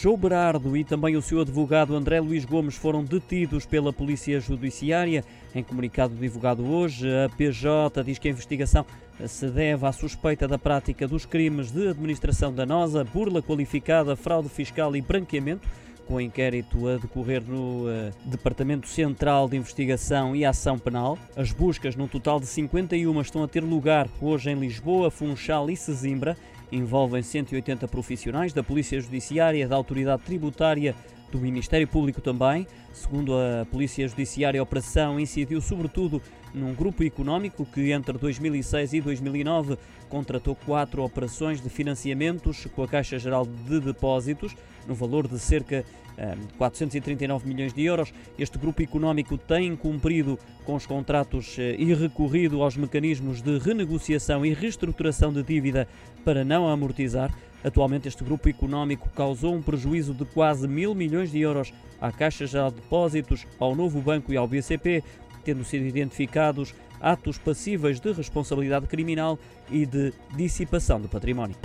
João Berardo e também o seu advogado André Luís Gomes foram detidos pela Polícia Judiciária. Em comunicado divulgado hoje, a PJ diz que a investigação se deve à suspeita da prática dos crimes de administração danosa, burla qualificada, fraude fiscal e branqueamento com o inquérito a decorrer no uh, Departamento Central de Investigação e Ação Penal. As buscas, num total de 51, estão a ter lugar hoje em Lisboa, Funchal e Sesimbra. Envolvem 180 profissionais da Polícia Judiciária, da Autoridade Tributária, do Ministério Público também. Segundo a Polícia Judiciária, a operação incidiu sobretudo num grupo económico que entre 2006 e 2009 contratou quatro operações de financiamentos com a Caixa Geral de Depósitos no valor de cerca de 439 milhões de euros. Este grupo económico tem cumprido com os contratos eh, e recorrido aos mecanismos de renegociação e reestruturação de dívida para não amortizar. Atualmente, este grupo económico causou um prejuízo de quase mil milhões de euros à Caixa Geral de Depósitos, ao Novo Banco e ao BCP, tendo sido identificados atos passíveis de responsabilidade criminal e de dissipação de património.